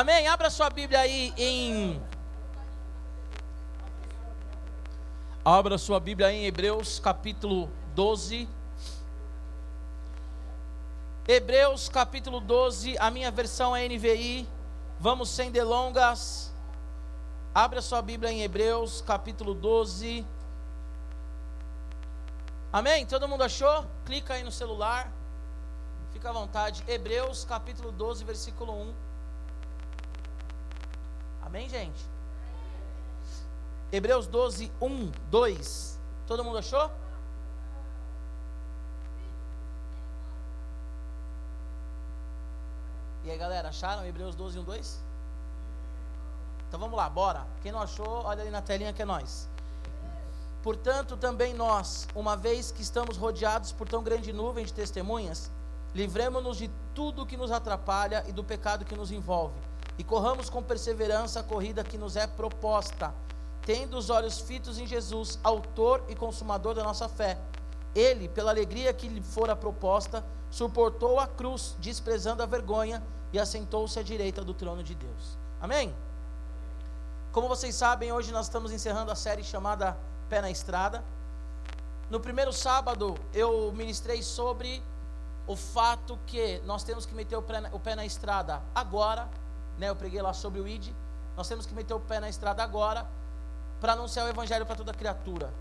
Amém? Abra sua Bíblia aí em. Abra sua Bíblia em Hebreus capítulo 12. Hebreus capítulo 12, a minha versão é NVI. Vamos sem delongas. Abra sua Bíblia em Hebreus capítulo 12. Amém? Todo mundo achou? Clica aí no celular. Fica à vontade. Hebreus capítulo 12, versículo 1. Amém, gente? Hebreus 12, 1, 2. Todo mundo achou? E aí, galera, acharam Hebreus 12, 1, 2? Então vamos lá, bora. Quem não achou, olha ali na telinha que é nós. Portanto, também nós, uma vez que estamos rodeados por tão grande nuvem de testemunhas, livremos-nos de tudo que nos atrapalha e do pecado que nos envolve, e corramos com perseverança a corrida que nos é proposta, tendo os olhos fitos em Jesus, autor e consumador da nossa fé. Ele, pela alegria que lhe fora proposta, suportou a cruz, desprezando a vergonha, e assentou-se à direita do trono de Deus. Amém? Como vocês sabem, hoje nós estamos encerrando a série chamada pé na estrada. No primeiro sábado eu ministrei sobre o fato que nós temos que meter o pé na, o pé na estrada agora, né? Eu preguei lá sobre o ID. Nós temos que meter o pé na estrada agora para anunciar o evangelho para toda criatura.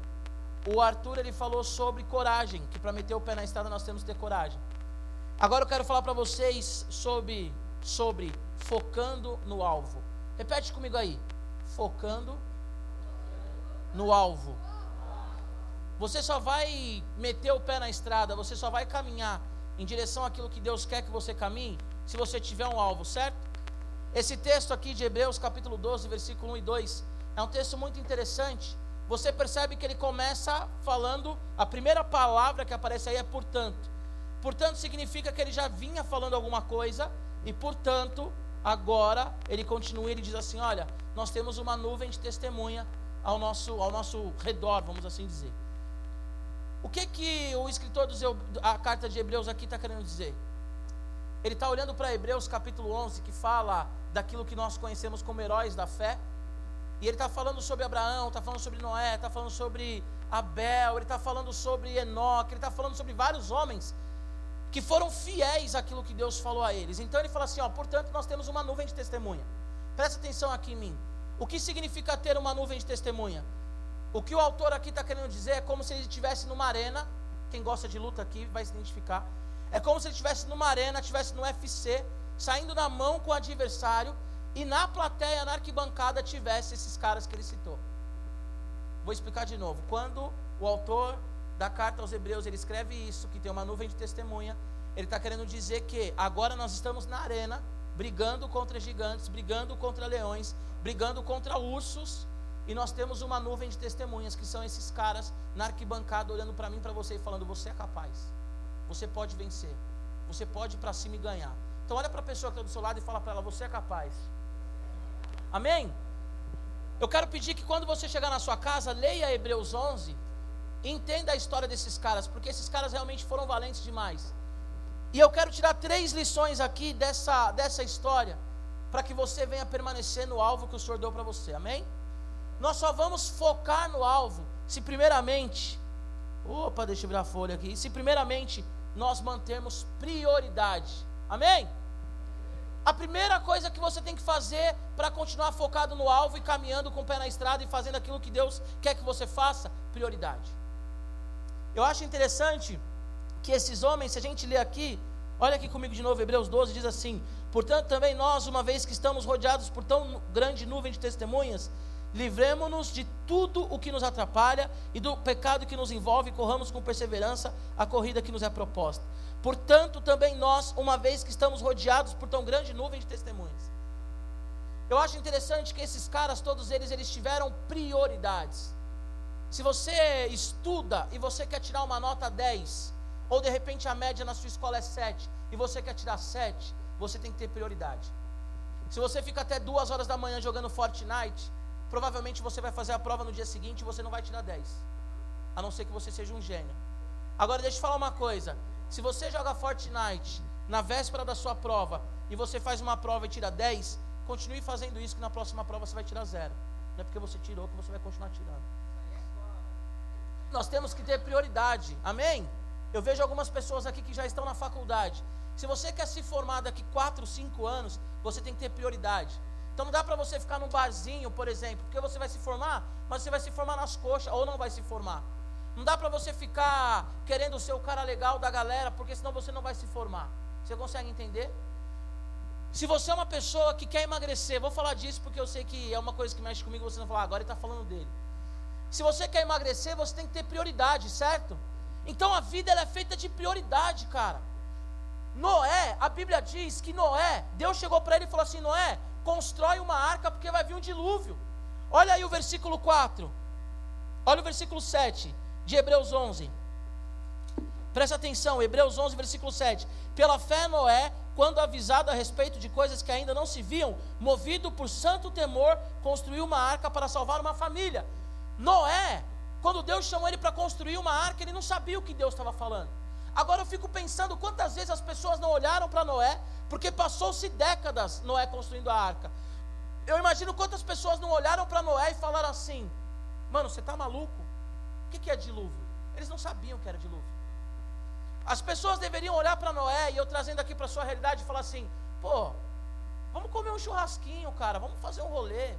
O Arthur ele falou sobre coragem, que para meter o pé na estrada nós temos que ter coragem. Agora eu quero falar para vocês sobre sobre focando no alvo. Repete comigo aí. Focando no alvo. Você só vai meter o pé na estrada, você só vai caminhar em direção àquilo que Deus quer que você caminhe, se você tiver um alvo, certo? Esse texto aqui de Hebreus, capítulo 12, versículo 1 e 2, é um texto muito interessante. Você percebe que ele começa falando, a primeira palavra que aparece aí é portanto. Portanto, significa que ele já vinha falando alguma coisa, e portanto, agora ele continua, ele diz assim: Olha, nós temos uma nuvem de testemunha ao nosso, ao nosso redor, vamos assim dizer. O que que o escritor da carta de Hebreus aqui está querendo dizer? Ele está olhando para Hebreus capítulo 11, que fala daquilo que nós conhecemos como heróis da fé. E ele está falando sobre Abraão, está falando sobre Noé, está falando sobre Abel, ele está falando sobre Enoque, ele está falando sobre vários homens que foram fiéis àquilo que Deus falou a eles. Então ele fala assim: ó, portanto, nós temos uma nuvem de testemunha. Presta atenção aqui em mim. O que significa ter uma nuvem de testemunha? O que o autor aqui está querendo dizer é como se ele estivesse numa arena. Quem gosta de luta aqui vai se identificar. É como se ele estivesse numa arena, estivesse no UFC, saindo na mão com o adversário e na plateia, na arquibancada, tivesse esses caras que ele citou. Vou explicar de novo. Quando o autor da carta aos Hebreus ele escreve isso, que tem uma nuvem de testemunha, ele está querendo dizer que agora nós estamos na arena, brigando contra gigantes, brigando contra leões, brigando contra ursos, e nós temos uma nuvem de testemunhas, que são esses caras na arquibancada olhando para mim, para você e falando: Você é capaz, você pode vencer, você pode ir para cima e ganhar. Então, olha para a pessoa que está do seu lado e fala para ela: Você é capaz. Amém? Eu quero pedir que quando você chegar na sua casa, leia Hebreus 11 e entenda a história desses caras, porque esses caras realmente foram valentes demais. E eu quero tirar três lições aqui dessa, dessa história, para que você venha permanecer no alvo que o Senhor deu para você, amém? Nós só vamos focar no alvo se, primeiramente, opa, deixa eu virar a folha aqui, se, primeiramente, nós mantermos prioridade, amém? A primeira coisa que você tem que fazer para continuar focado no alvo e caminhando com o pé na estrada e fazendo aquilo que Deus quer que você faça, prioridade. Eu acho interessante que esses homens, se a gente ler aqui, olha aqui comigo de novo, Hebreus 12 diz assim: Portanto, também nós, uma vez que estamos rodeados por tão grande nuvem de testemunhas, livremos-nos de tudo o que nos atrapalha e do pecado que nos envolve, e corramos com perseverança a corrida que nos é proposta. Portanto, também nós, uma vez que estamos rodeados por tão grande nuvem de testemunhas. Eu acho interessante que esses caras, todos eles, eles tiveram prioridades. Se você estuda e você quer tirar uma nota 10, ou de repente a média na sua escola é 7 e você quer tirar 7, você tem que ter prioridade. Se você fica até duas horas da manhã jogando Fortnite, provavelmente você vai fazer a prova no dia seguinte e você não vai tirar 10. A não ser que você seja um gênio. Agora deixa eu falar uma coisa. Se você joga Fortnite na véspera da sua prova e você faz uma prova e tira 10, continue fazendo isso que na próxima prova você vai tirar zero. Não é porque você tirou que você vai continuar tirando. Nós temos que ter prioridade. Amém? Eu vejo algumas pessoas aqui que já estão na faculdade. Se você quer se formar daqui 4, 5 anos, você tem que ter prioridade. Então não dá para você ficar num barzinho, por exemplo, porque você vai se formar, mas você vai se formar nas coxas ou não vai se formar. Não dá para você ficar querendo ser o cara legal da galera, porque senão você não vai se formar. Você consegue entender? Se você é uma pessoa que quer emagrecer, vou falar disso porque eu sei que é uma coisa que mexe comigo, você não falar, ah, agora ele está falando dele. Se você quer emagrecer, você tem que ter prioridade, certo? Então a vida é feita de prioridade, cara. Noé, a Bíblia diz que Noé, Deus chegou para ele e falou assim: Noé, constrói uma arca porque vai vir um dilúvio. Olha aí o versículo 4. Olha o versículo 7 de Hebreus 11. Presta atenção, Hebreus 11, versículo 7. Pela fé, Noé, quando avisado a respeito de coisas que ainda não se viam, movido por santo temor, construiu uma arca para salvar uma família. Noé, quando Deus chamou ele para construir uma arca, ele não sabia o que Deus estava falando. Agora eu fico pensando quantas vezes as pessoas não olharam para Noé, porque passou-se décadas Noé construindo a arca. Eu imagino quantas pessoas não olharam para Noé e falaram assim: Mano, você está maluco? O que, que é dilúvio? Eles não sabiam que era dilúvio. As pessoas deveriam olhar para Noé, e eu trazendo aqui para a sua realidade, e falar assim: Pô, vamos comer um churrasquinho, cara, vamos fazer um rolê.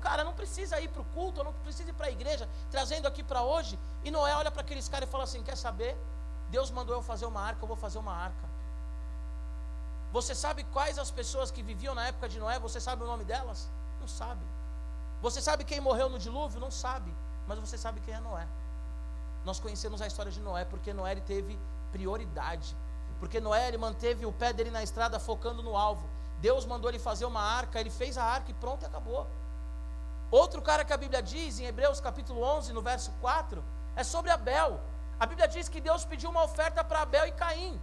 Cara, não precisa ir para o culto, não precisa ir para a igreja, trazendo aqui para hoje. E Noé olha para aqueles caras e fala assim: Quer saber? Deus mandou eu fazer uma arca, eu vou fazer uma arca. Você sabe quais as pessoas que viviam na época de Noé? Você sabe o nome delas? Não sabe. Você sabe quem morreu no dilúvio? Não sabe. Mas você sabe quem é Noé. Nós conhecemos a história de Noé porque Noé ele teve prioridade. Porque Noé ele manteve o pé dele na estrada focando no alvo. Deus mandou ele fazer uma arca, ele fez a arca e pronto, e acabou. Outro cara que a Bíblia diz em Hebreus capítulo 11, no verso 4, é sobre Abel. A Bíblia diz que Deus pediu uma oferta para Abel e Caim.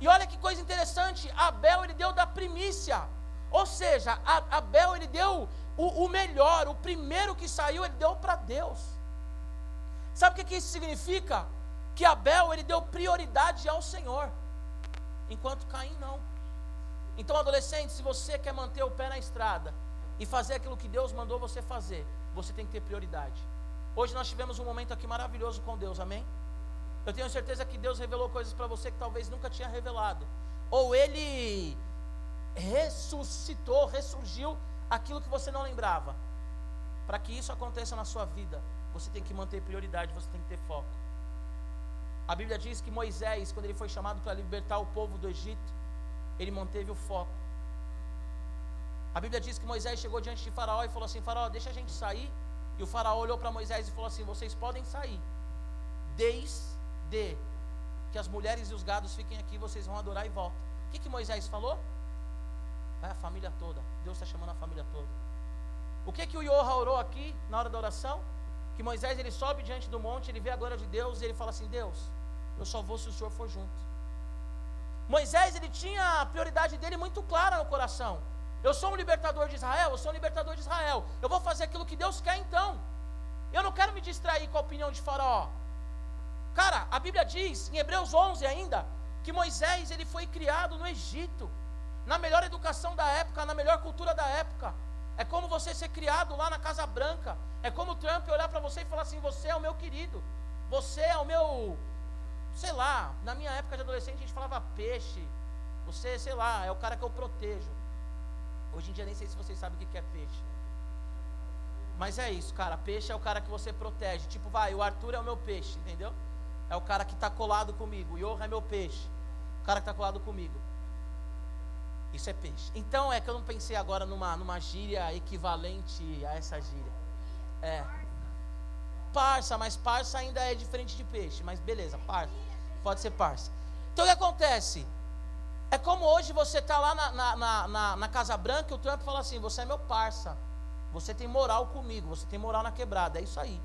E olha que coisa interessante, Abel ele deu da primícia. Ou seja, Abel ele deu o, o melhor, o primeiro que saiu, ele deu para Deus. Sabe o que, que isso significa? Que Abel ele deu prioridade ao Senhor, enquanto Caim não. Então, adolescente, se você quer manter o pé na estrada e fazer aquilo que Deus mandou você fazer, você tem que ter prioridade. Hoje nós tivemos um momento aqui maravilhoso com Deus, amém? Eu tenho certeza que Deus revelou coisas para você que talvez nunca tinha revelado. Ou Ele ressuscitou, ressurgiu aquilo que você não lembrava. Para que isso aconteça na sua vida, você tem que manter prioridade, você tem que ter foco. A Bíblia diz que Moisés, quando ele foi chamado para libertar o povo do Egito, ele manteve o foco. A Bíblia diz que Moisés chegou diante de Faraó e falou assim: Faraó, deixa a gente sair. E o Faraó olhou para Moisés e falou assim: Vocês podem sair, desde que as mulheres e os gados fiquem aqui, vocês vão adorar e voltam. O que, que Moisés falou? Vai a família toda. Deus está chamando a família toda. O que que o Yoha orou aqui na hora da oração? Que Moisés ele sobe diante do monte, ele vê a glória de Deus e ele fala assim: Deus, eu só vou se o Senhor for junto. Moisés ele tinha a prioridade dele muito clara no coração. Eu sou um libertador de Israel, eu sou um libertador de Israel. Eu vou fazer aquilo que Deus quer então. Eu não quero me distrair com a opinião de Faraó. Cara, a Bíblia diz, em Hebreus 11 ainda, que Moisés ele foi criado no Egito na melhor educação da época, na melhor cultura da época. É como você ser criado lá na Casa Branca. É como o Trump olhar para você e falar assim: você é o meu querido. Você é o meu. Sei lá, na minha época de adolescente a gente falava peixe. Você, sei lá, é o cara que eu protejo. Hoje em dia nem sei se vocês sabem o que é peixe. Mas é isso, cara. Peixe é o cara que você protege. Tipo, vai, o Arthur é o meu peixe, entendeu? É o cara que está colado comigo. Yoha é meu peixe. O cara que está colado comigo. Isso é peixe. Então é que eu não pensei agora numa, numa gíria equivalente a essa gíria. É. Parça, mas parça ainda é diferente de peixe. Mas beleza, parça. Pode ser parça. Então o que acontece? É como hoje você está lá na, na, na, na, Casa Branca e o Trump fala assim: você é meu parça. Você tem moral comigo, você tem moral na quebrada. É isso aí.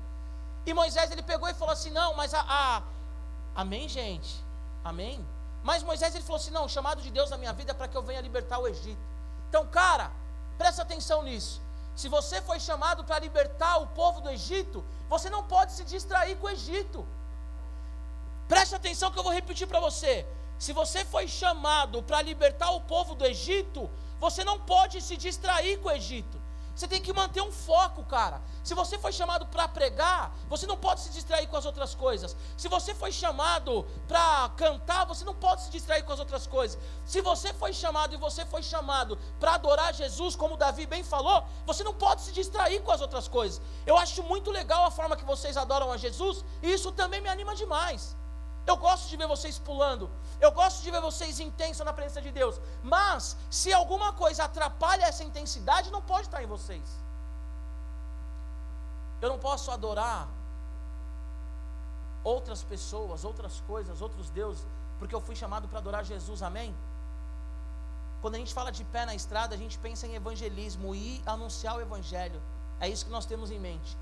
E Moisés ele pegou e falou assim: não, mas a. a... Amém, gente? Amém? Mas Moisés ele falou assim: não, o chamado de Deus na minha vida é para que eu venha libertar o Egito. Então, cara, presta atenção nisso. Se você foi chamado para libertar o povo do Egito, você não pode se distrair com o Egito. Preste atenção que eu vou repetir para você. Se você foi chamado para libertar o povo do Egito, você não pode se distrair com o Egito. Você tem que manter um foco, cara. Se você foi chamado para pregar, você não pode se distrair com as outras coisas. Se você foi chamado para cantar, você não pode se distrair com as outras coisas. Se você foi chamado e você foi chamado para adorar Jesus, como Davi bem falou, você não pode se distrair com as outras coisas. Eu acho muito legal a forma que vocês adoram a Jesus, e isso também me anima demais. Eu gosto de ver vocês pulando. Eu gosto de ver vocês intensos na presença de Deus. Mas, se alguma coisa atrapalha essa intensidade, não pode estar em vocês. Eu não posso adorar outras pessoas, outras coisas, outros deuses, porque eu fui chamado para adorar Jesus, amém? Quando a gente fala de pé na estrada, a gente pensa em evangelismo e anunciar o evangelho. É isso que nós temos em mente.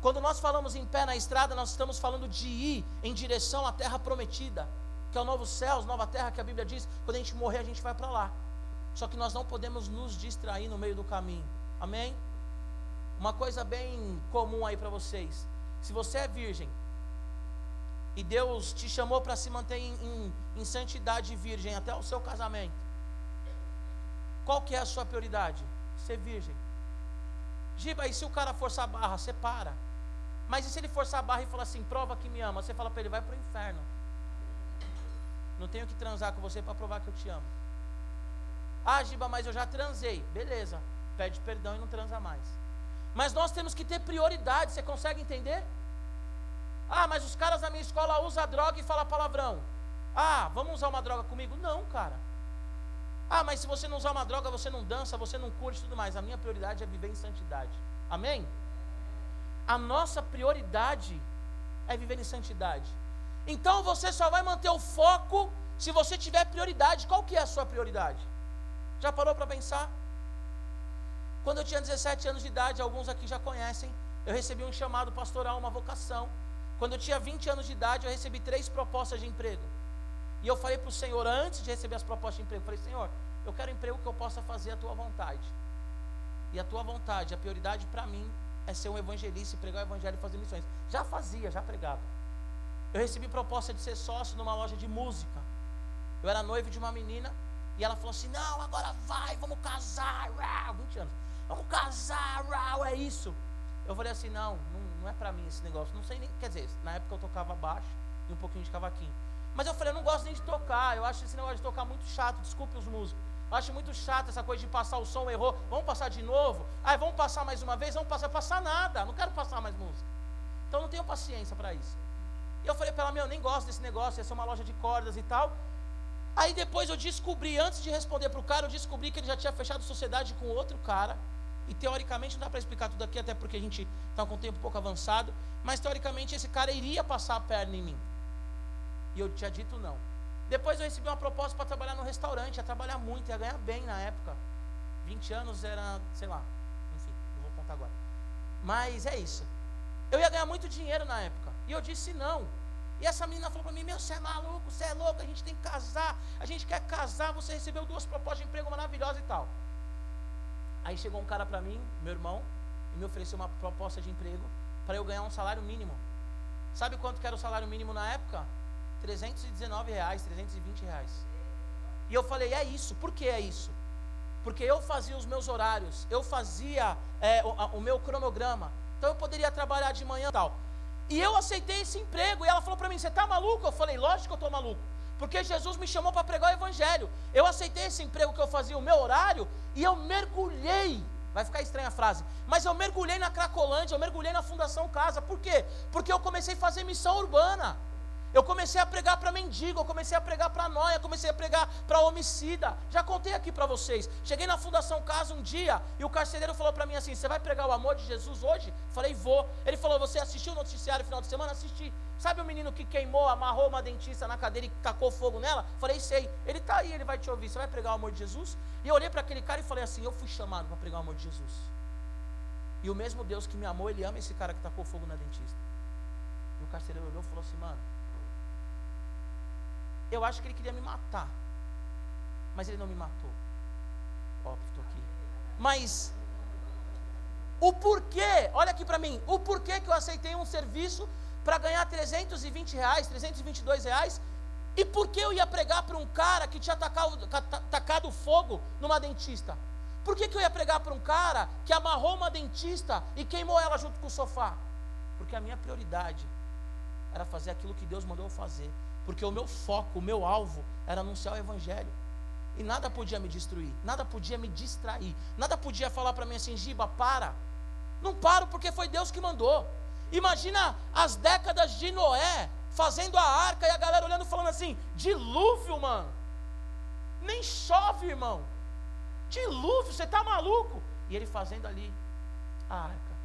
Quando nós falamos em pé na estrada, nós estamos falando de ir em direção à terra prometida, que é o novo céu, nova terra que a Bíblia diz, quando a gente morrer, a gente vai para lá. Só que nós não podemos nos distrair no meio do caminho. Amém? Uma coisa bem comum aí para vocês. Se você é virgem e Deus te chamou para se manter em, em, em santidade virgem até o seu casamento, qual que é a sua prioridade? Ser virgem. Giba, e se o cara forçar a barra, você para. Mas e se ele forçar a barra e falar assim, prova que me ama? Você fala para ele, vai para o inferno. Não tenho que transar com você para provar que eu te amo. Ah, Giba, mas eu já transei. Beleza, pede perdão e não transa mais. Mas nós temos que ter prioridade, você consegue entender? Ah, mas os caras da minha escola usam droga e falam palavrão. Ah, vamos usar uma droga comigo? Não, cara. Ah, mas se você não usar uma droga, você não dança, você não curte tudo mais. A minha prioridade é viver em santidade. Amém? A nossa prioridade é viver em santidade. Então você só vai manter o foco se você tiver prioridade. Qual que é a sua prioridade? Já parou para pensar? Quando eu tinha 17 anos de idade, alguns aqui já conhecem, eu recebi um chamado pastoral, uma vocação. Quando eu tinha 20 anos de idade, eu recebi três propostas de emprego. E eu falei para o Senhor, antes de receber as propostas de emprego, eu falei, Senhor, eu quero um emprego que eu possa fazer a tua vontade. E a tua vontade, a prioridade para mim é ser um evangelista, pregar o evangelho e fazer missões. Já fazia, já pregava. Eu recebi proposta de ser sócio numa loja de música. Eu era noivo de uma menina e ela falou assim: Não, agora vai, vamos casar. Uau, 20 anos. Vamos casar, é isso. Eu falei assim: Não, não, não é para mim esse negócio. Não sei nem. Quer dizer, na época eu tocava baixo e um pouquinho de cavaquinho. Mas eu falei: Eu não gosto nem de tocar. Eu acho esse negócio de tocar muito chato. Desculpe os músicos. Acho muito chato essa coisa de passar o som, errou. Vamos passar de novo? Aí vamos passar mais uma vez? Vamos passar, passar nada. Não quero passar mais música. Então não tenho paciência para isso. E eu falei para ela, meu, eu nem gosto desse negócio, ia ser uma loja de cordas e tal. Aí depois eu descobri, antes de responder para o cara, eu descobri que ele já tinha fechado sociedade com outro cara. E teoricamente, não dá para explicar tudo aqui, até porque a gente está com o tempo um pouco avançado. Mas teoricamente esse cara iria passar a perna em mim. E eu tinha dito não. Depois eu recebi uma proposta para trabalhar no restaurante, ia trabalhar muito, ia ganhar bem na época. 20 anos era, sei lá, enfim, não vou contar agora. Mas é isso. Eu ia ganhar muito dinheiro na época. E eu disse não. E essa menina falou para mim: Meu, você é maluco, você é louco, a gente tem que casar, a gente quer casar. Você recebeu duas propostas de emprego maravilhosas e tal. Aí chegou um cara para mim, meu irmão, e me ofereceu uma proposta de emprego para eu ganhar um salário mínimo. Sabe quanto que era o salário mínimo na época? 319 reais, 320 reais. E eu falei, é isso. Por que é isso? Porque eu fazia os meus horários, eu fazia é, o, a, o, meu cronograma. Então eu poderia trabalhar de manhã e tal. E eu aceitei esse emprego. E ela falou para mim: Você está maluco? Eu falei: Lógico que eu estou maluco. Porque Jesus me chamou para pregar o Evangelho. Eu aceitei esse emprego que eu fazia o meu horário e eu mergulhei. Vai ficar estranha a frase. Mas eu mergulhei na Cracolândia, eu mergulhei na Fundação Casa. Por quê? Porque eu comecei a fazer missão urbana. Eu comecei a pregar para mendigo, eu comecei a pregar para noia, comecei a pregar para homicida. Já contei aqui para vocês. Cheguei na Fundação Casa um dia e o carcereiro falou para mim assim: Você vai pregar o amor de Jesus hoje? Falei, vou. Ele falou: Você assistiu o noticiário final de semana? Assisti. Sabe o menino que queimou, amarrou uma dentista na cadeira e tacou fogo nela? Falei, sei. Ele está aí, ele vai te ouvir. Você vai pregar o amor de Jesus? E eu olhei para aquele cara e falei assim: Eu fui chamado para pregar o amor de Jesus. E o mesmo Deus que me amou, ele ama esse cara que tacou fogo na dentista. E o carcereiro olhou e falou assim: Mano eu acho que ele queria me matar. Mas ele não me matou. Óbvio, estou aqui. Mas o porquê, olha aqui para mim, o porquê que eu aceitei um serviço para ganhar 320 reais, 322 reais, E por que eu ia pregar para um cara que tinha atacado, fogo numa dentista? Por que, que eu ia pregar para um cara que amarrou uma dentista e queimou ela junto com o sofá? Porque a minha prioridade era fazer aquilo que Deus mandou eu fazer. Porque o meu foco, o meu alvo era anunciar o Evangelho. E nada podia me destruir, nada podia me distrair, nada podia falar para mim assim, Giba, para. Não paro porque foi Deus que mandou. Imagina as décadas de Noé fazendo a arca e a galera olhando falando assim: dilúvio, mano. Nem chove, irmão. Dilúvio, você está maluco? E ele fazendo ali a arca.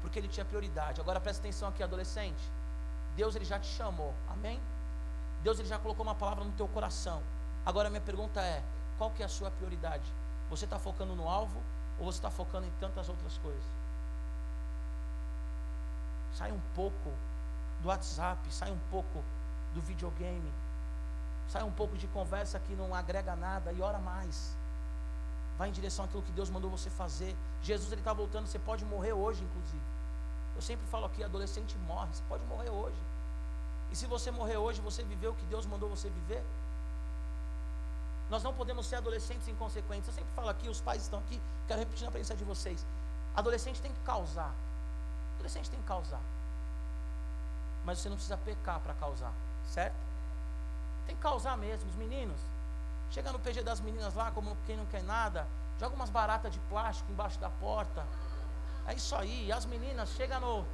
Porque ele tinha prioridade. Agora presta atenção aqui, adolescente. Deus ele já te chamou. Amém? Deus ele já colocou uma palavra no teu coração. Agora minha pergunta é: qual que é a sua prioridade? Você está focando no alvo ou você está focando em tantas outras coisas? Sai um pouco do WhatsApp, sai um pouco do videogame, sai um pouco de conversa que não agrega nada e ora mais. Vai em direção àquilo que Deus mandou você fazer. Jesus ele está voltando, você pode morrer hoje, inclusive. Eu sempre falo aqui, adolescente morre, você pode morrer hoje. E se você morrer hoje, você viveu o que Deus mandou você viver? Nós não podemos ser adolescentes inconsequentes. Eu sempre falo aqui, os pais estão aqui, quero repetir na presença de vocês. Adolescente tem que causar. Adolescente tem que causar. Mas você não precisa pecar para causar, certo? Tem que causar mesmo, os meninos. Chega no PG das meninas lá, como quem não quer nada, joga umas baratas de plástico embaixo da porta. É isso aí. As meninas, chega no.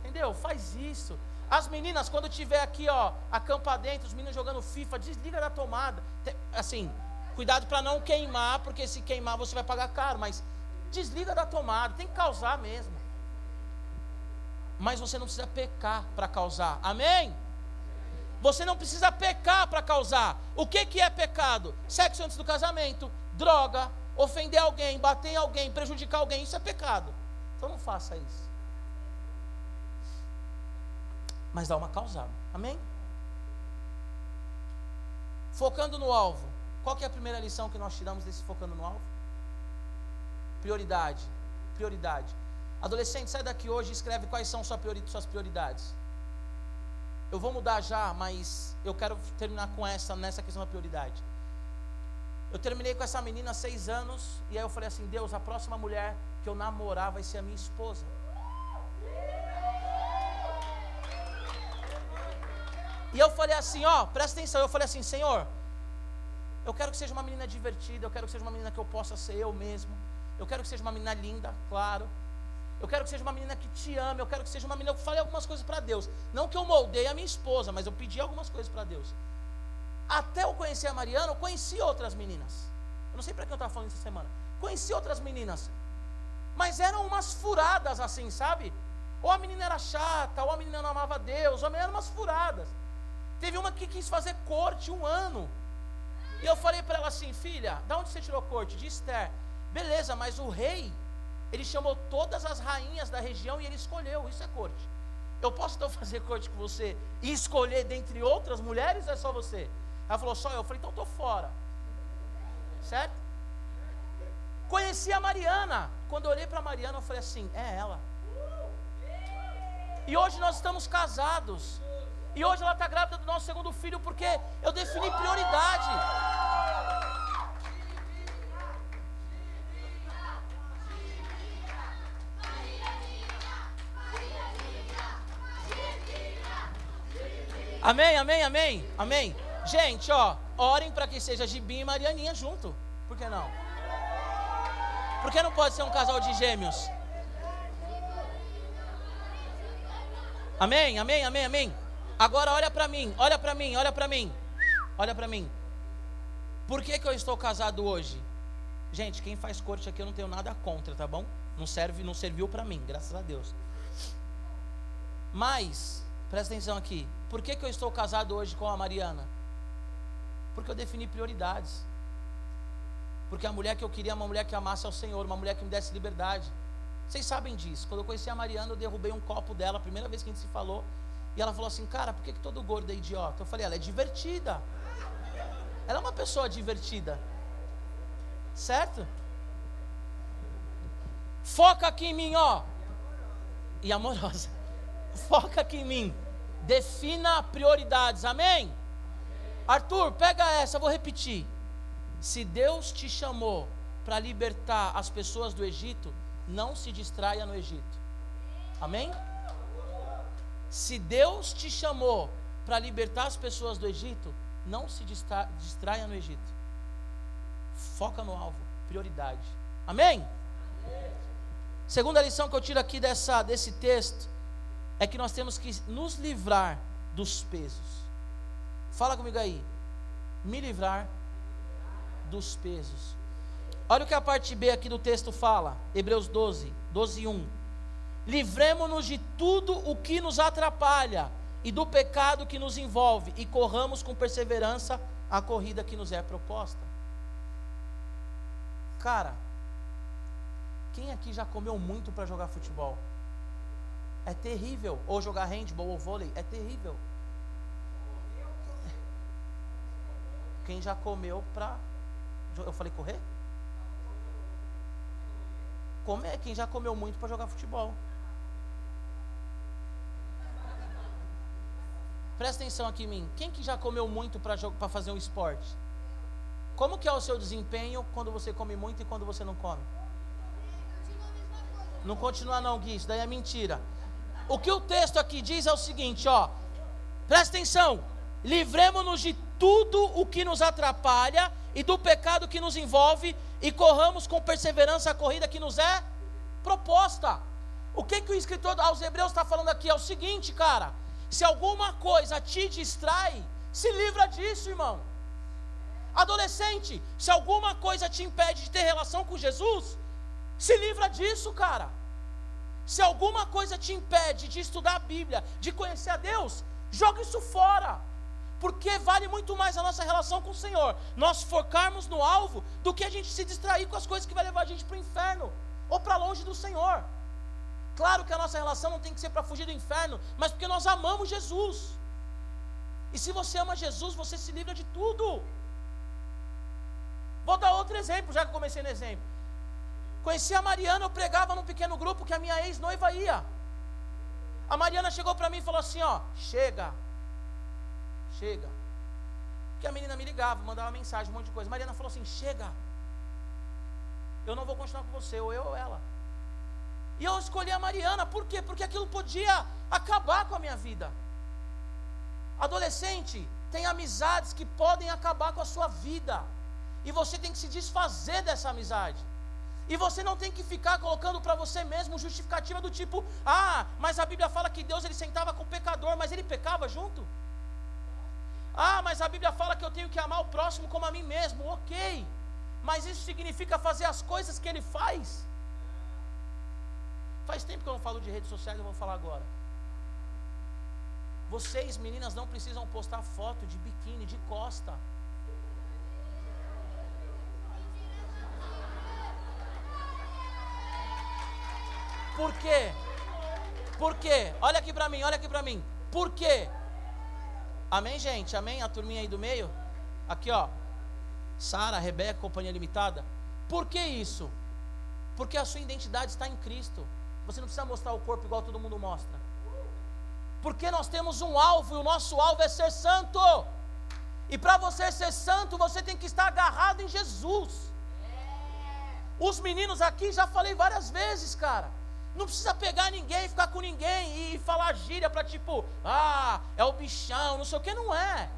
Entendeu? Faz isso. As meninas, quando tiver aqui, ó, acampa dentro, os meninos jogando FIFA, desliga da tomada. Assim, cuidado para não queimar, porque se queimar você vai pagar caro, mas desliga da tomada, tem que causar mesmo. Mas você não precisa pecar para causar. Amém? Você não precisa pecar para causar. O que, que é pecado? Sexo antes do casamento, droga, ofender alguém, bater em alguém, prejudicar alguém, isso é pecado. Então não faça isso. Mas dá uma causada. Amém? Focando no alvo. Qual é a primeira lição que nós tiramos desse focando no alvo? Prioridade. Prioridade. Adolescente, sai daqui hoje e escreve quais são suas prioridades. Eu vou mudar já, mas eu quero terminar com essa, nessa questão da prioridade. Eu terminei com essa menina há seis anos, e aí eu falei assim: Deus, a próxima mulher que eu namorar vai ser a minha esposa. E eu falei assim: Ó, presta atenção. Eu falei assim: Senhor, eu quero que seja uma menina divertida, eu quero que seja uma menina que eu possa ser eu mesmo. Eu quero que seja uma menina linda, claro. Eu quero que seja uma menina que te ame. Eu quero que seja uma menina que fale algumas coisas para Deus. Não que eu moldei a minha esposa, mas eu pedi algumas coisas para Deus. Até eu conhecer a Mariana, eu conheci outras meninas. Eu não sei para que eu estava falando essa semana. Conheci outras meninas. Mas eram umas furadas assim, sabe? Ou a menina era chata, ou a menina não amava Deus, ou a menina eram umas furadas. Teve uma que quis fazer corte um ano. E eu falei para ela assim, filha, da onde você tirou corte? De Esther. Beleza, mas o rei ele chamou todas as rainhas da região e ele escolheu. Isso é corte. Eu posso então fazer corte com você e escolher dentre outras mulheres ou é só você? Ela falou, só eu. Eu falei, então estou fora. Certo? Conheci a Mariana. Quando eu olhei para Mariana, eu falei assim: é ela. E hoje nós estamos casados. E hoje ela está grávida do nosso segundo filho porque eu defini prioridade. Amém, amém, amém, amém. Gente, ó, orem para que seja Gibim e Marianinha junto. Por que não? Por que não pode ser um casal de gêmeos? Amém, amém, amém, amém. Agora olha para mim, olha para mim, olha para mim. Olha para mim. Por que, que eu estou casado hoje? Gente, quem faz corte aqui eu não tenho nada contra, tá bom? Não serve, não serviu para mim, graças a Deus. Mas Presta atenção aqui. Por que, que eu estou casado hoje com a Mariana? Porque eu defini prioridades. Porque a mulher que eu queria é uma mulher que amasse ao Senhor, uma mulher que me desse liberdade. Vocês sabem disso. Quando eu conheci a Mariana, eu derrubei um copo dela, a primeira vez que a gente se falou. E ela falou assim: Cara, por que, que todo gordo é idiota? Eu falei: Ela é divertida. Ela é uma pessoa divertida. Certo? Foca aqui em mim, ó. E amorosa. Foca aqui em mim. Defina prioridades. Amém? Arthur, pega essa, vou repetir. Se Deus te chamou para libertar as pessoas do Egito, não se distraia no Egito. Amém? Se Deus te chamou para libertar as pessoas do Egito, não se distraia no Egito. Foca no alvo, prioridade. Amém? Segunda lição que eu tiro aqui dessa, desse texto é que nós temos que nos livrar dos pesos. Fala comigo aí. Me livrar dos pesos. Olha o que a parte B aqui do texto fala. Hebreus 12, 12 1. Livremos-nos de tudo o que nos atrapalha e do pecado que nos envolve e corramos com perseverança a corrida que nos é proposta. Cara, quem aqui já comeu muito para jogar futebol? É terrível. Ou jogar handball ou vôlei, é terrível. Quem já comeu para. Eu falei correr? Comer, quem já comeu muito para jogar futebol. Presta atenção aqui em mim. Quem que já comeu muito para fazer um esporte? Como que é o seu desempenho quando você come muito e quando você não come? Não continua não, Gui, isso daí é mentira. O que o texto aqui diz é o seguinte, ó. Presta atenção. Livremos-nos de tudo o que nos atrapalha e do pecado que nos envolve e corramos com perseverança a corrida que nos é proposta. O que que o escritor aos Hebreus está falando aqui é o seguinte, cara. Se alguma coisa te distrai, se livra disso, irmão. Adolescente, se alguma coisa te impede de ter relação com Jesus, se livra disso, cara. Se alguma coisa te impede de estudar a Bíblia, de conhecer a Deus, joga isso fora. Porque vale muito mais a nossa relação com o Senhor, nós focarmos no alvo, do que a gente se distrair com as coisas que vai levar a gente para o inferno ou para longe do Senhor. Claro que a nossa relação não tem que ser para fugir do inferno, mas porque nós amamos Jesus. E se você ama Jesus, você se livra de tudo. Vou dar outro exemplo, já que comecei no exemplo. Conheci a Mariana, eu pregava num pequeno grupo que a minha ex-noiva ia. A Mariana chegou para mim e falou assim: ó, chega, chega. Que a menina me ligava, mandava mensagem, um monte de coisa. Mariana falou assim: chega, eu não vou continuar com você, ou eu ou ela. E eu escolhi a Mariana, por quê? Porque aquilo podia acabar com a minha vida. Adolescente, tem amizades que podem acabar com a sua vida. E você tem que se desfazer dessa amizade. E você não tem que ficar colocando para você mesmo justificativa do tipo: "Ah, mas a Bíblia fala que Deus ele sentava com o pecador, mas ele pecava junto?" "Ah, mas a Bíblia fala que eu tenho que amar o próximo como a mim mesmo." OK. Mas isso significa fazer as coisas que ele faz? Faz tempo que eu não falo de redes sociais, eu vou falar agora. Vocês, meninas, não precisam postar foto de biquíni, de costa. Por quê? Por quê? Olha aqui para mim, olha aqui para mim. Por quê? Amém, gente? Amém? A turminha aí do meio? Aqui, ó. Sara, Rebeca, Companhia Limitada. Por que isso? Porque a sua identidade está em Cristo. Você não precisa mostrar o corpo igual todo mundo mostra. Porque nós temos um alvo e o nosso alvo é ser santo. E para você ser santo, você tem que estar agarrado em Jesus. Os meninos aqui já falei várias vezes, cara. Não precisa pegar ninguém, ficar com ninguém e falar gíria para tipo, ah, é o bichão, não sei o que, não é.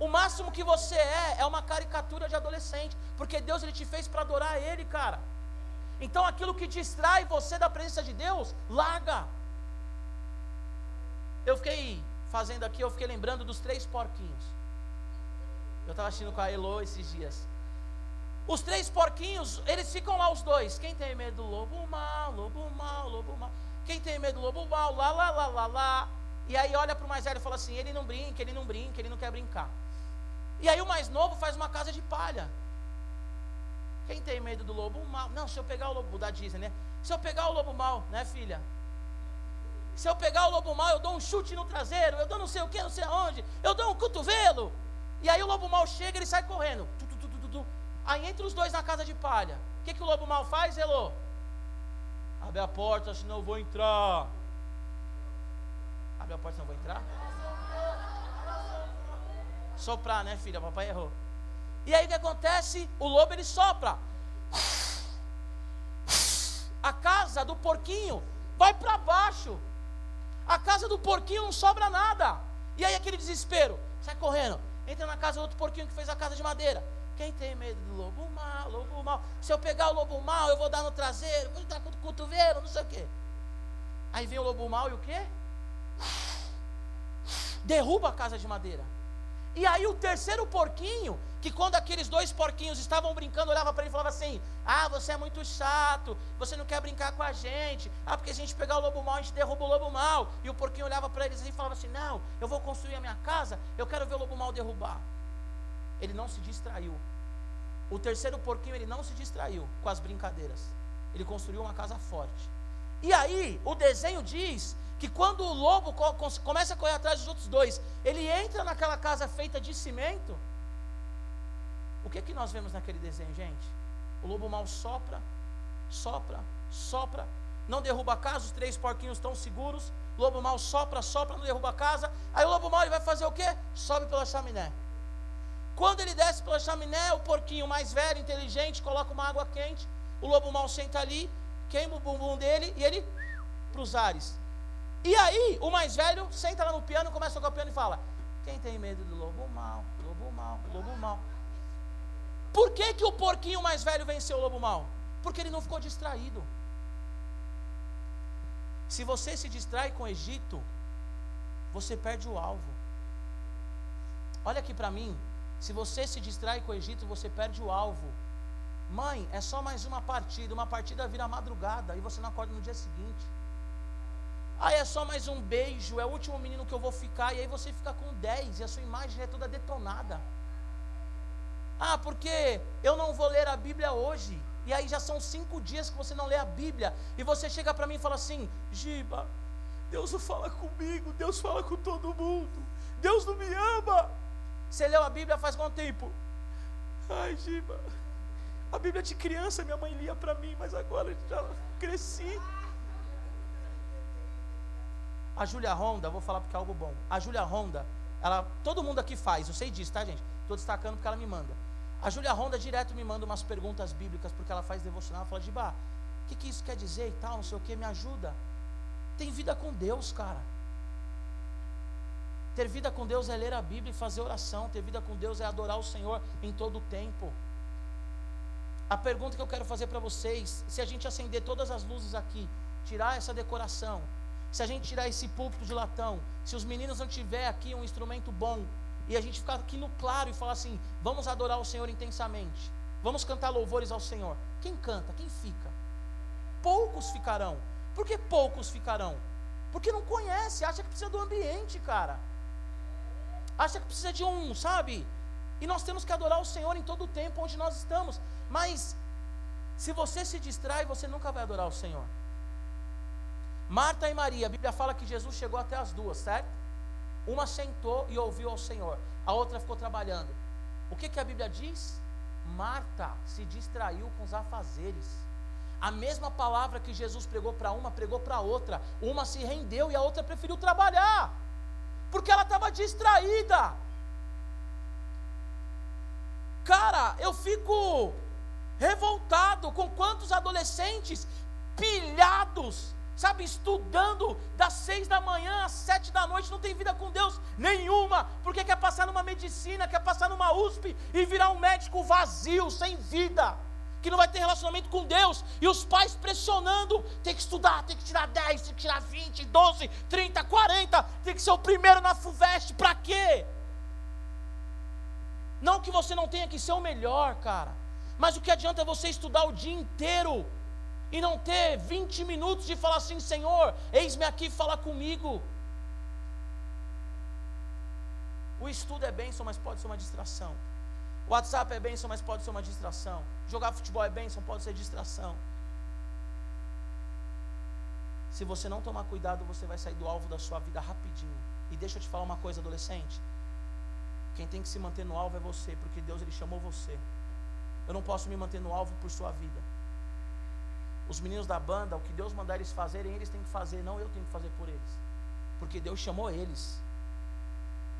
O máximo que você é é uma caricatura de adolescente, porque Deus ele te fez para adorar Ele, cara. Então aquilo que distrai você da presença de Deus, larga. Eu fiquei fazendo aqui, eu fiquei lembrando dos três porquinhos. Eu estava assistindo com a Elo esses dias. Os três porquinhos, eles ficam lá os dois. Quem tem medo do lobo mal, lobo mal, lobo mal. Quem tem medo do lobo mal, lá, lá, lá, lá, lá. E aí olha para o mais velho e fala assim: ele não brinca, ele não brinca, ele não quer brincar. E aí o mais novo faz uma casa de palha. Quem tem medo do lobo mal? Não, se eu pegar o lobo da Disney, né? Se eu pegar o lobo mal, né, filha? Se eu pegar o lobo mal, eu dou um chute no traseiro, eu dou não sei o que, não sei aonde, eu dou um cotovelo. E aí o lobo mal chega, ele sai correndo. Aí entre os dois na casa de palha. O que, que o lobo mal faz, Elô? Abre a porta, senão eu vou entrar. Abre a porta, senão eu vou entrar? Soprar, né, filha? Papai errou. E aí o que acontece? O lobo ele sopra. A casa do porquinho vai para baixo. A casa do porquinho não sobra nada. E aí aquele desespero, sai correndo, entra na casa do outro porquinho que fez a casa de madeira. Quem tem medo do lobo mal, lobo mal. Se eu pegar o lobo mal, eu vou dar no traseiro, vou entrar com o cotovelo, não sei o quê. Aí vem o lobo mal e o quê? Derruba a casa de madeira. E aí o terceiro porquinho, que quando aqueles dois porquinhos estavam brincando, olhava para ele e falava assim: Ah, você é muito chato, você não quer brincar com a gente. Ah, porque se a gente pegar o lobo mal, a gente derruba o lobo mal. E o porquinho olhava para eles e falava assim: Não, eu vou construir a minha casa, eu quero ver o lobo mal derrubar. Ele não se distraiu. O terceiro porquinho, ele não se distraiu com as brincadeiras. Ele construiu uma casa forte. E aí, o desenho diz que quando o lobo começa a correr atrás dos outros dois, ele entra naquela casa feita de cimento. O que que nós vemos naquele desenho, gente? O lobo mal sopra, sopra, sopra, não derruba a casa, os três porquinhos estão seguros. O lobo mal sopra, sopra, não derruba a casa. Aí o lobo mal ele vai fazer o quê? Sobe pela chaminé. Quando ele desce pela chaminé, o porquinho mais velho, inteligente, coloca uma água quente. O lobo mal senta ali, queima o bumbum dele e ele para os ares. E aí, o mais velho senta lá no piano, começa a tocar o piano e fala: Quem tem medo do lobo mal, lobo mal, lobo mal. Por que, que o porquinho mais velho venceu o lobo mal? Porque ele não ficou distraído. Se você se distrai com o Egito, você perde o alvo. Olha aqui para mim. Se você se distrai com o Egito, você perde o alvo. Mãe, é só mais uma partida. Uma partida vira madrugada e você não acorda no dia seguinte. Ah, é só mais um beijo, é o último menino que eu vou ficar, e aí você fica com 10 e a sua imagem é toda detonada. Ah, porque eu não vou ler a Bíblia hoje. E aí já são cinco dias que você não lê a Bíblia. E você chega para mim e fala assim: Giba, Deus não fala comigo, Deus fala com todo mundo. Deus não me ama. Você leu a Bíblia faz quanto tempo? Ai, Giba, a Bíblia de criança minha mãe lia para mim, mas agora já cresci. A Júlia Honda, vou falar porque é algo bom. A Júlia Honda, ela, todo mundo aqui faz, eu sei disso, tá, gente? Estou destacando porque ela me manda. A Júlia Honda direto me manda umas perguntas bíblicas, porque ela faz devocional. Ela fala, Gibá, o que, que isso quer dizer e tal, não sei o que, me ajuda. Tem vida com Deus, cara. Ter vida com Deus é ler a Bíblia e fazer oração. Ter vida com Deus é adorar o Senhor em todo o tempo. A pergunta que eu quero fazer para vocês: se a gente acender todas as luzes aqui, tirar essa decoração, se a gente tirar esse púlpito de latão, se os meninos não tiver aqui um instrumento bom, e a gente ficar aqui no claro e falar assim: vamos adorar o Senhor intensamente, vamos cantar louvores ao Senhor. Quem canta? Quem fica? Poucos ficarão. Por que poucos ficarão? Porque não conhece, acha que precisa do ambiente, cara. Acha que precisa de um, sabe? E nós temos que adorar o Senhor em todo o tempo onde nós estamos. Mas se você se distrai, você nunca vai adorar o Senhor. Marta e Maria, a Bíblia fala que Jesus chegou até as duas, certo? Uma sentou e ouviu ao Senhor, a outra ficou trabalhando. O que, que a Bíblia diz? Marta se distraiu com os afazeres. A mesma palavra que Jesus pregou para uma, pregou para outra. Uma se rendeu e a outra preferiu trabalhar, porque ela estava distraída. Cara, eu fico revoltado com quantos adolescentes pilhados sabe, estudando das seis da manhã às sete da noite, não tem vida com Deus nenhuma, porque quer passar numa medicina, quer passar numa USP e virar um médico vazio, sem vida, que não vai ter relacionamento com Deus, e os pais pressionando, tem que estudar, tem que tirar 10, tem que tirar 20, 12, 30, 40, tem que ser o primeiro na FUVEST, para quê? Não que você não tenha que ser o melhor, cara, mas o que adianta é você estudar o dia inteiro, e não ter 20 minutos de falar assim: Senhor, eis-me aqui, fala comigo. O estudo é bênção, mas pode ser uma distração. WhatsApp é bênção, mas pode ser uma distração. Jogar futebol é bênção, pode ser distração. Se você não tomar cuidado, você vai sair do alvo da sua vida rapidinho. E deixa eu te falar uma coisa, adolescente. Quem tem que se manter no alvo é você, porque Deus ele chamou você. Eu não posso me manter no alvo por sua vida. Os meninos da banda, o que Deus mandar eles fazerem, eles têm que fazer, não eu tenho que fazer por eles. Porque Deus chamou eles.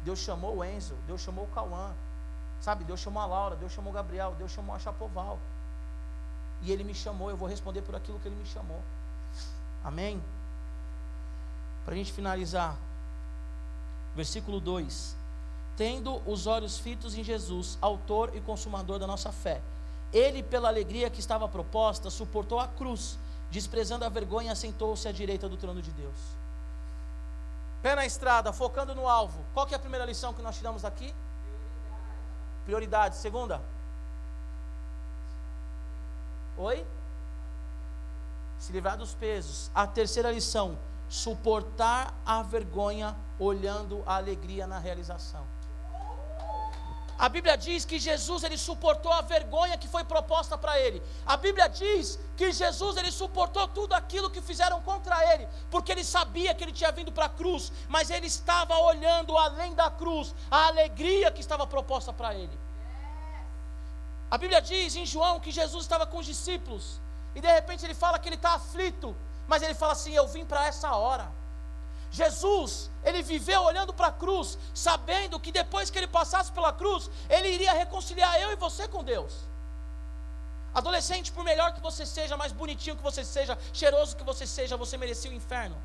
Deus chamou o Enzo, Deus chamou o Cauã, sabe? Deus chamou a Laura, Deus chamou o Gabriel, Deus chamou a Chapoval. E ele me chamou, eu vou responder por aquilo que ele me chamou. Amém? Para a gente finalizar, versículo 2: Tendo os olhos fitos em Jesus, Autor e Consumador da nossa fé, ele, pela alegria que estava proposta, suportou a cruz, desprezando a vergonha, assentou-se à direita do trono de Deus. Pé na estrada, focando no alvo. Qual que é a primeira lição que nós tiramos daqui? Prioridade. Segunda? Oi? Se livrar dos pesos. A terceira lição: suportar a vergonha olhando a alegria na realização. A Bíblia diz que Jesus ele suportou a vergonha que foi proposta para ele. A Bíblia diz que Jesus ele suportou tudo aquilo que fizeram contra ele, porque ele sabia que ele tinha vindo para a cruz, mas ele estava olhando além da cruz, a alegria que estava proposta para ele. A Bíblia diz em João que Jesus estava com os discípulos, e de repente ele fala que ele está aflito, mas ele fala assim: Eu vim para essa hora. Jesus, ele viveu olhando para a cruz, sabendo que depois que ele passasse pela cruz, ele iria reconciliar eu e você com Deus. Adolescente, por melhor que você seja, mais bonitinho que você seja, cheiroso que você seja, você merecia o inferno.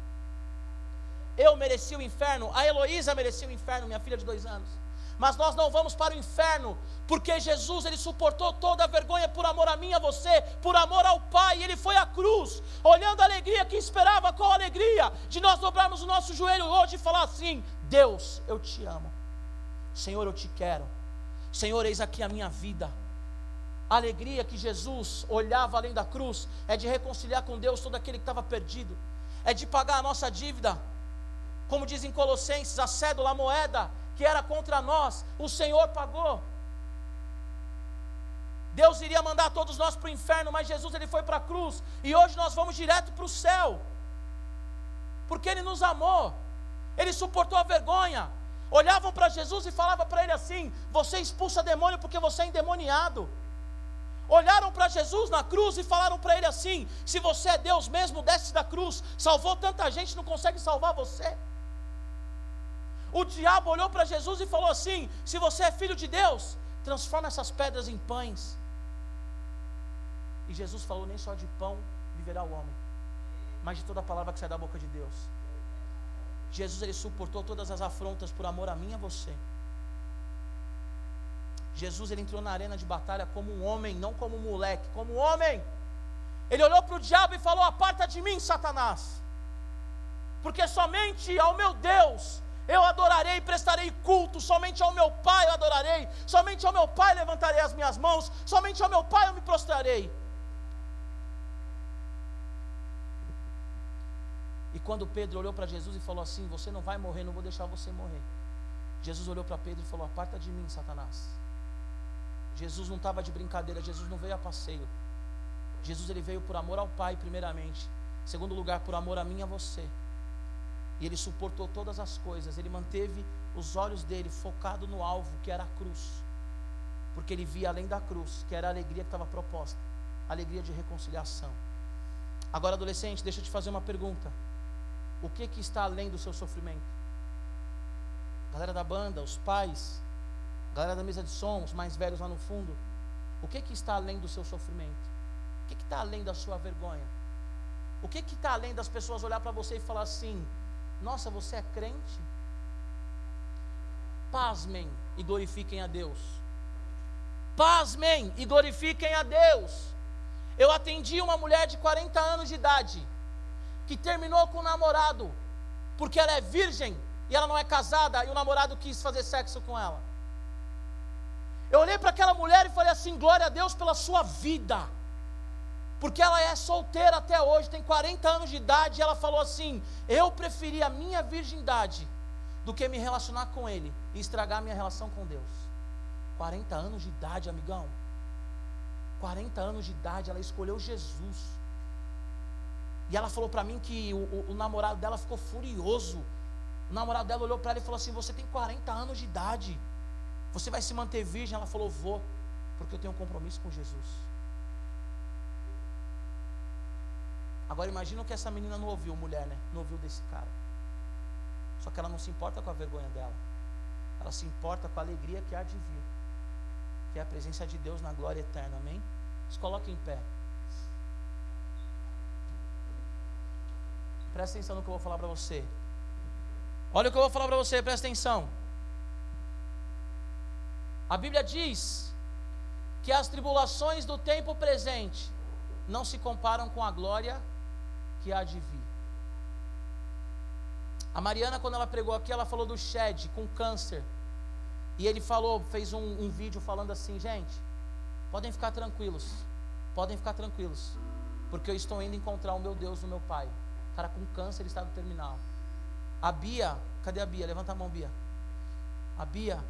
Eu mereci o inferno, a Heloísa merecia o inferno, minha filha de dois anos mas nós não vamos para o inferno, porque Jesus ele suportou toda a vergonha por amor a mim a você, por amor ao Pai, ele foi à cruz, olhando a alegria que esperava, qual alegria de nós dobrarmos o nosso joelho hoje e falar assim: Deus, eu te amo, Senhor, eu te quero, Senhor, eis aqui a minha vida. A alegria que Jesus olhava além da cruz é de reconciliar com Deus todo aquele que estava perdido, é de pagar a nossa dívida, como diz em Colossenses, a cédula, a moeda, que era contra nós, o Senhor pagou. Deus iria mandar todos nós para o inferno, mas Jesus ele foi para a cruz e hoje nós vamos direto para o céu. Porque ele nos amou. Ele suportou a vergonha. Olhavam para Jesus e falavam para ele assim: "Você expulsa demônio porque você é endemoniado". Olharam para Jesus na cruz e falaram para ele assim: "Se você é Deus mesmo, desce da cruz. Salvou tanta gente, não consegue salvar você". O diabo olhou para Jesus e falou assim: Se você é filho de Deus, transforma essas pedras em pães. E Jesus falou: Nem só de pão viverá o homem, mas de toda a palavra que sai da boca de Deus. Jesus ele suportou todas as afrontas por amor a mim e a você. Jesus ele entrou na arena de batalha como um homem, não como um moleque, como um homem. Ele olhou para o diabo e falou: Aparta de mim, Satanás, porque somente ao meu Deus eu adorarei e prestarei culto, somente ao meu Pai eu adorarei, somente ao meu Pai levantarei as minhas mãos, somente ao meu Pai eu me prostrarei. E quando Pedro olhou para Jesus e falou assim: Você não vai morrer, não vou deixar você morrer. Jesus olhou para Pedro e falou: Aparta de mim, Satanás. Jesus não estava de brincadeira, Jesus não veio a passeio. Jesus ele veio por amor ao Pai, primeiramente. Segundo lugar, por amor a mim e a você. E ele suportou todas as coisas, ele manteve os olhos dele focados no alvo, que era a cruz. Porque ele via além da cruz, que era a alegria que estava proposta a alegria de reconciliação. Agora, adolescente, deixa eu te fazer uma pergunta: o que, que está além do seu sofrimento? Galera da banda, os pais, galera da mesa de som, os mais velhos lá no fundo, o que, que está além do seu sofrimento? O que, que está além da sua vergonha? O que está além das pessoas olhar para você e falar assim: nossa, você é crente? Pasmem e glorifiquem a Deus. Pasmem e glorifiquem a Deus. Eu atendi uma mulher de 40 anos de idade que terminou com o namorado porque ela é virgem e ela não é casada e o namorado quis fazer sexo com ela. Eu olhei para aquela mulher e falei assim: glória a Deus pela sua vida porque ela é solteira até hoje, tem 40 anos de idade, e ela falou assim: Eu preferi a minha virgindade do que me relacionar com ele e estragar a minha relação com Deus. 40 anos de idade, amigão. 40 anos de idade, ela escolheu Jesus. E ela falou para mim que o, o, o, namorado dela ficou furioso. O namorado dela olhou para ela e falou assim: Você tem 40 anos de idade, você vai se manter virgem? Ela falou: Vou, porque eu tenho um compromisso com Jesus. Agora imagina o que essa menina não ouviu, mulher, né? Não ouviu desse cara. Só que ela não se importa com a vergonha dela. ela se importa com a alegria que há de vir, que é a presença de Deus na glória eterna, amém? Se coloque em pé. Presta atenção no que eu vou falar para você. Olha o que eu vou falar para você, presta atenção. A Bíblia diz que as tribulações do tempo presente não se comparam com a glória que há de vir. A Mariana, quando ela pregou aqui, ela falou do Shed com câncer. E ele falou, fez um, um vídeo falando assim, gente, podem ficar tranquilos, podem ficar tranquilos, porque eu estou indo encontrar o meu Deus, o meu Pai cara com câncer, estado terminal. A Bia, cadê a Bia? Levanta a mão, Bia. A Bia,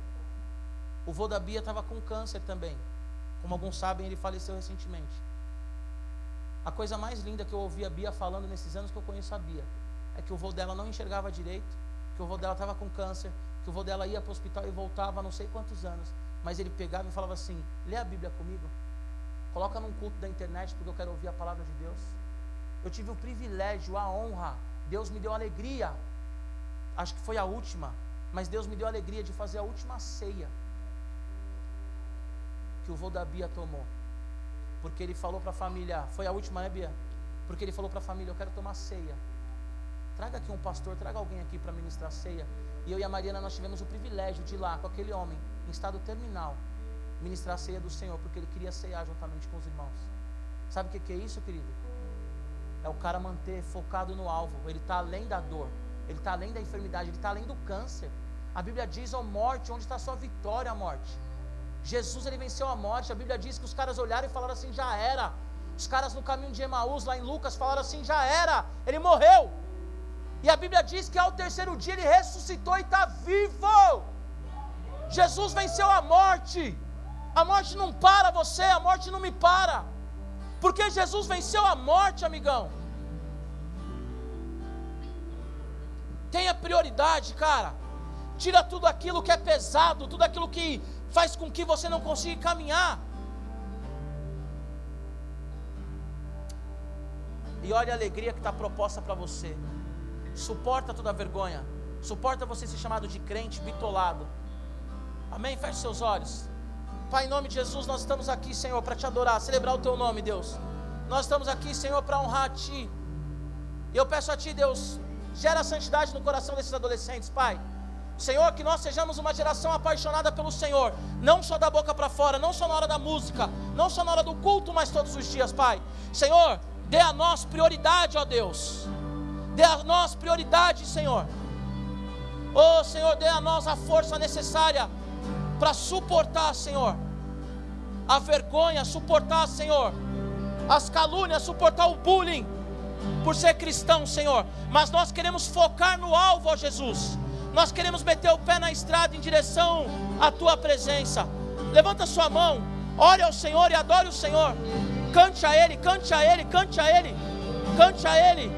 o vô da Bia estava com câncer também. Como alguns sabem, ele faleceu recentemente. A coisa mais linda que eu ouvi a Bia falando nesses anos que eu conheço a Bia é que o vô dela não enxergava direito, que o vô dela estava com câncer, que o vô dela ia para o hospital e voltava não sei quantos anos. Mas ele pegava e falava assim: lê a Bíblia comigo, coloca num culto da internet porque eu quero ouvir a palavra de Deus. Eu tive o privilégio, a honra. Deus me deu alegria. Acho que foi a última. Mas Deus me deu a alegria de fazer a última ceia que o vô da Bia tomou. Porque ele falou para a família, foi a última, né, Bia? Porque ele falou para a família: Eu quero tomar ceia. Traga aqui um pastor, traga alguém aqui para ministrar ceia. E eu e a Mariana, nós tivemos o privilégio de ir lá com aquele homem, em estado terminal, ministrar a ceia do Senhor, porque ele queria ceiar juntamente com os irmãos. Sabe o que, que é isso, querido? é o cara manter focado no alvo. Ele está além da dor, ele está além da enfermidade, ele está além do câncer. A Bíblia diz: ó morte, onde está a sua vitória, morte? Jesus ele venceu a morte. A Bíblia diz que os caras olharam e falaram assim: já era. Os caras no caminho de Emaús, lá em Lucas, falaram assim: já era, ele morreu. E a Bíblia diz que ao terceiro dia ele ressuscitou e está vivo. Jesus venceu a morte. A morte não para você, a morte não me para. Porque Jesus venceu a morte, amigão. Tenha prioridade, cara. Tira tudo aquilo que é pesado, tudo aquilo que faz com que você não consiga caminhar. E olha a alegria que está proposta para você. Suporta toda a vergonha. Suporta você ser chamado de crente bitolado. Amém? Feche seus olhos. Pai, em nome de Jesus, nós estamos aqui, Senhor, para te adorar, celebrar o teu nome, Deus. Nós estamos aqui, Senhor, para honrar a Ti. E eu peço a Ti, Deus, gera santidade no coração desses adolescentes, Pai. Senhor, que nós sejamos uma geração apaixonada pelo Senhor, não só da boca para fora, não só na hora da música, não só na hora do culto, mas todos os dias, Pai. Senhor, dê a nós prioridade, ó Deus. Dê a nós prioridade, Senhor. Oh, Senhor, dê a nós a força necessária para suportar, Senhor, a vergonha, suportar, Senhor, as calúnias, suportar o bullying por ser cristão, Senhor. Mas nós queremos focar no alvo, ó Jesus. Nós queremos meter o pé na estrada em direção à tua presença. Levanta sua mão, ore ao Senhor e adore o Senhor. Cante a Ele, cante a Ele, cante a Ele, cante a Ele.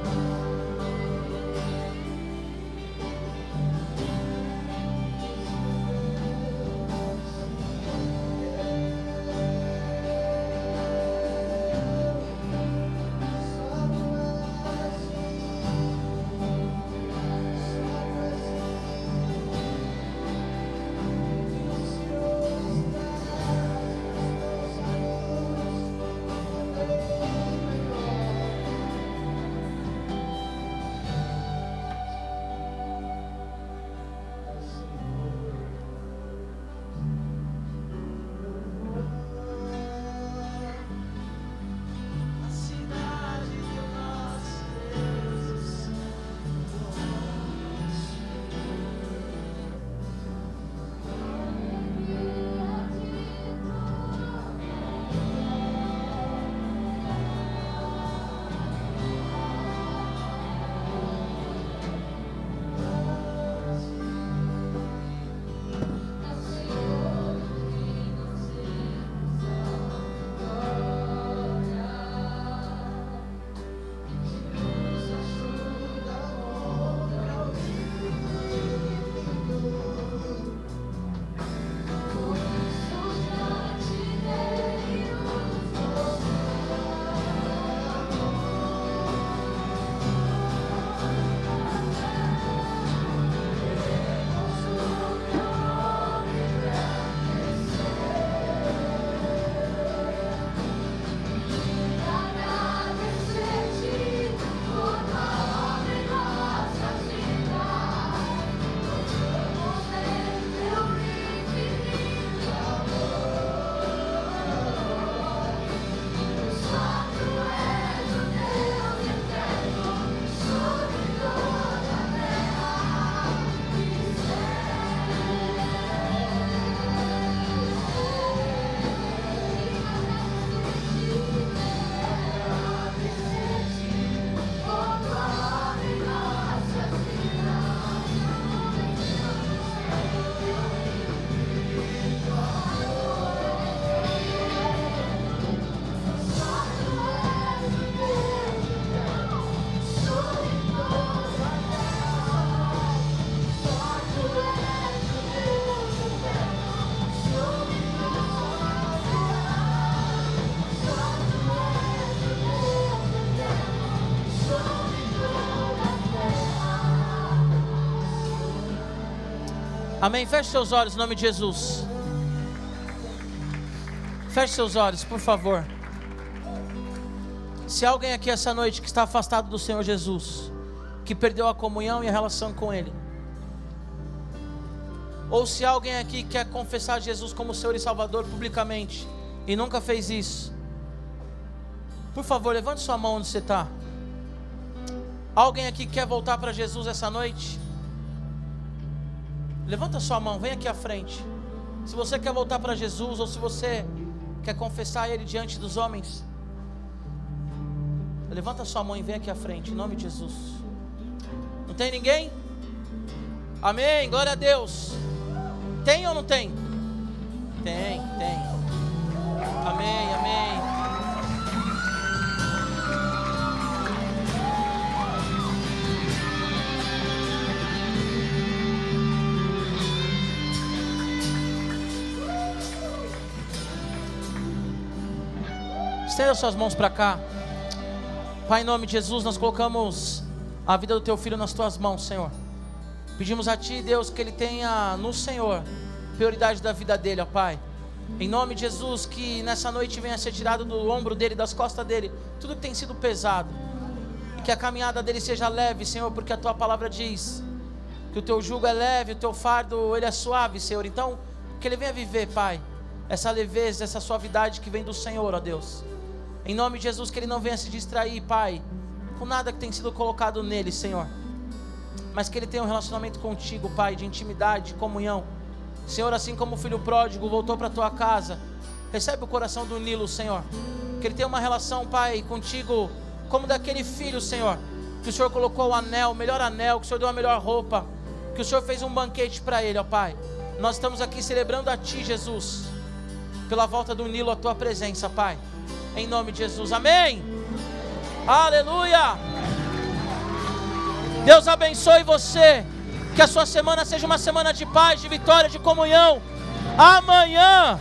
Amém. Feche seus olhos em nome de Jesus. Feche seus olhos, por favor. Se alguém aqui essa noite que está afastado do Senhor Jesus, que perdeu a comunhão e a relação com Ele, ou se alguém aqui quer confessar Jesus como Senhor e Salvador publicamente e nunca fez isso, por favor, levante sua mão onde você está. Alguém aqui quer voltar para Jesus essa noite? Levanta sua mão, vem aqui à frente. Se você quer voltar para Jesus ou se você quer confessar Ele diante dos homens, levanta sua mão e vem aqui à frente, em nome de Jesus. Não tem ninguém? Amém, glória a Deus. Tem ou não tem? Tem, tem. Amém, amém. Estenda suas mãos para cá. Pai, em nome de Jesus, nós colocamos a vida do teu filho nas tuas mãos, Senhor. Pedimos a Ti, Deus, que Ele tenha no Senhor prioridade da vida dele, ó Pai. Em nome de Jesus, que nessa noite venha ser tirado do ombro dele, das costas dele, tudo que tem sido pesado. E que a caminhada dele seja leve, Senhor, porque a Tua palavra diz que o Teu jugo é leve, o Teu fardo ele é suave, Senhor. Então, que ele venha viver, Pai, essa leveza, essa suavidade que vem do Senhor, ó Deus. Em nome de Jesus, que ele não venha se distrair, Pai, com nada que tem sido colocado nele, Senhor mas que ele tenha um relacionamento contigo, Pai, de intimidade, de comunhão. Senhor, assim como o filho pródigo voltou para a tua casa, recebe o coração do Nilo, Senhor. Que ele tenha uma relação, Pai, contigo, como daquele filho, Senhor, que o Senhor colocou o anel, o melhor anel, que o Senhor deu a melhor roupa, que o Senhor fez um banquete para ele, ó Pai. Nós estamos aqui celebrando a Ti, Jesus, pela volta do Nilo, a Tua presença, Pai. Em nome de Jesus, amém. Aleluia. Deus abençoe você. Que a sua semana seja uma semana de paz, de vitória, de comunhão. Amanhã,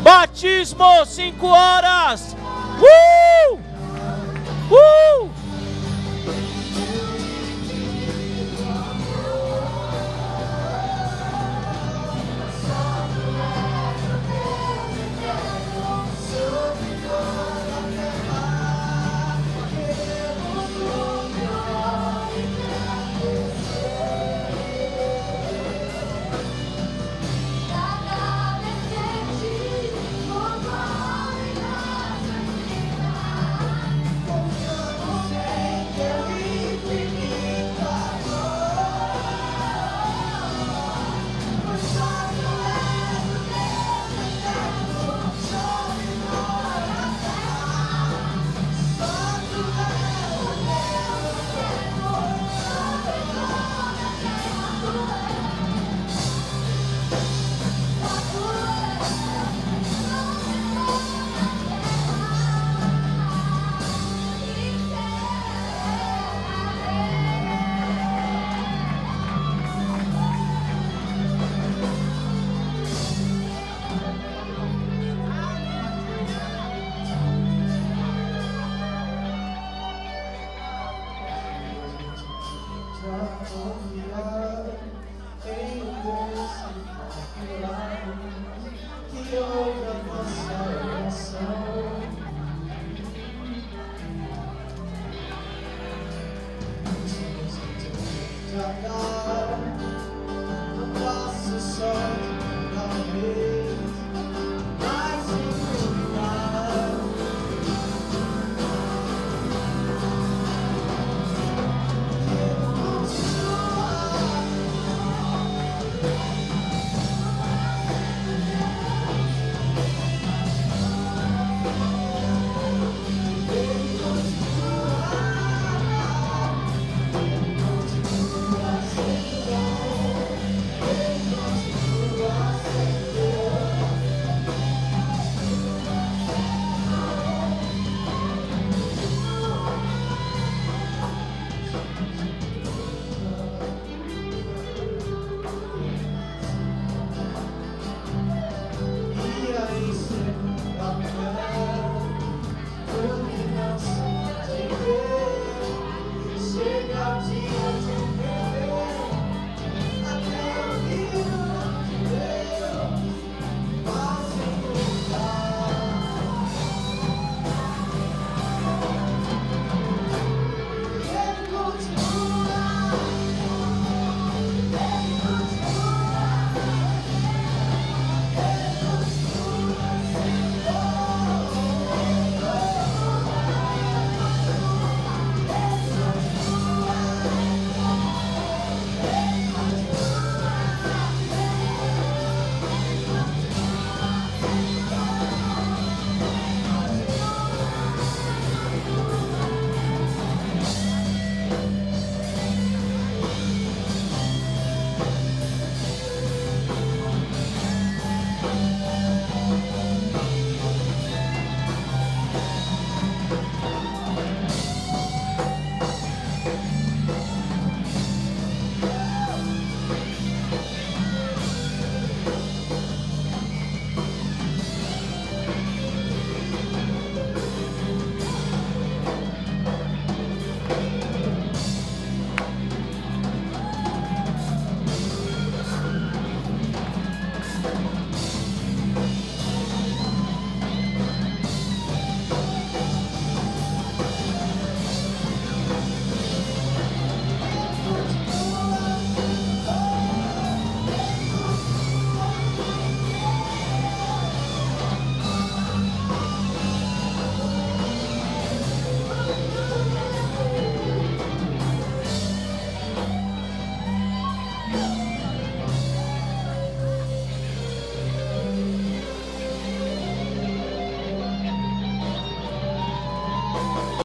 batismo, 5 horas. Uh! Jaya